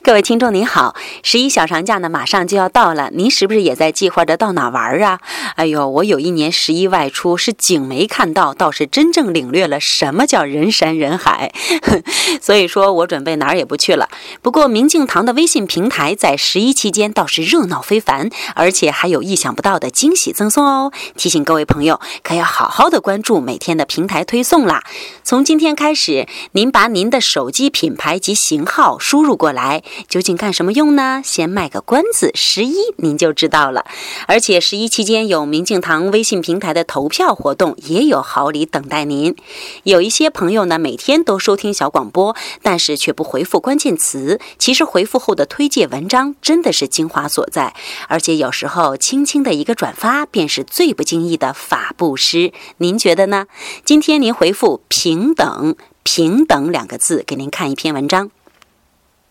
各位听众您好，十一小长假呢马上就要到了，您是不是也在计划着到哪玩啊？哎呦，我有一年十一外出是景没看到，倒是真正领略了什么叫人山人海。所以说我准备哪儿也不去了。不过明镜堂的微信平台在十一期间倒是热闹非凡，而且还有意想不到的惊喜赠送哦。提醒各位朋友，可要好好的关注每天的平台推送啦。从今天开始，您把您的手机品牌及型号输入过来。究竟干什么用呢？先卖个关子，十一您就知道了。而且十一期间有明镜堂微信平台的投票活动，也有好礼等待您。有一些朋友呢，每天都收听小广播，但是却不回复关键词。其实回复后的推荐文章真的是精华所在，而且有时候轻轻的一个转发，便是最不经意的法布施。您觉得呢？今天您回复“平等”“平等”两个字，给您看一篇文章。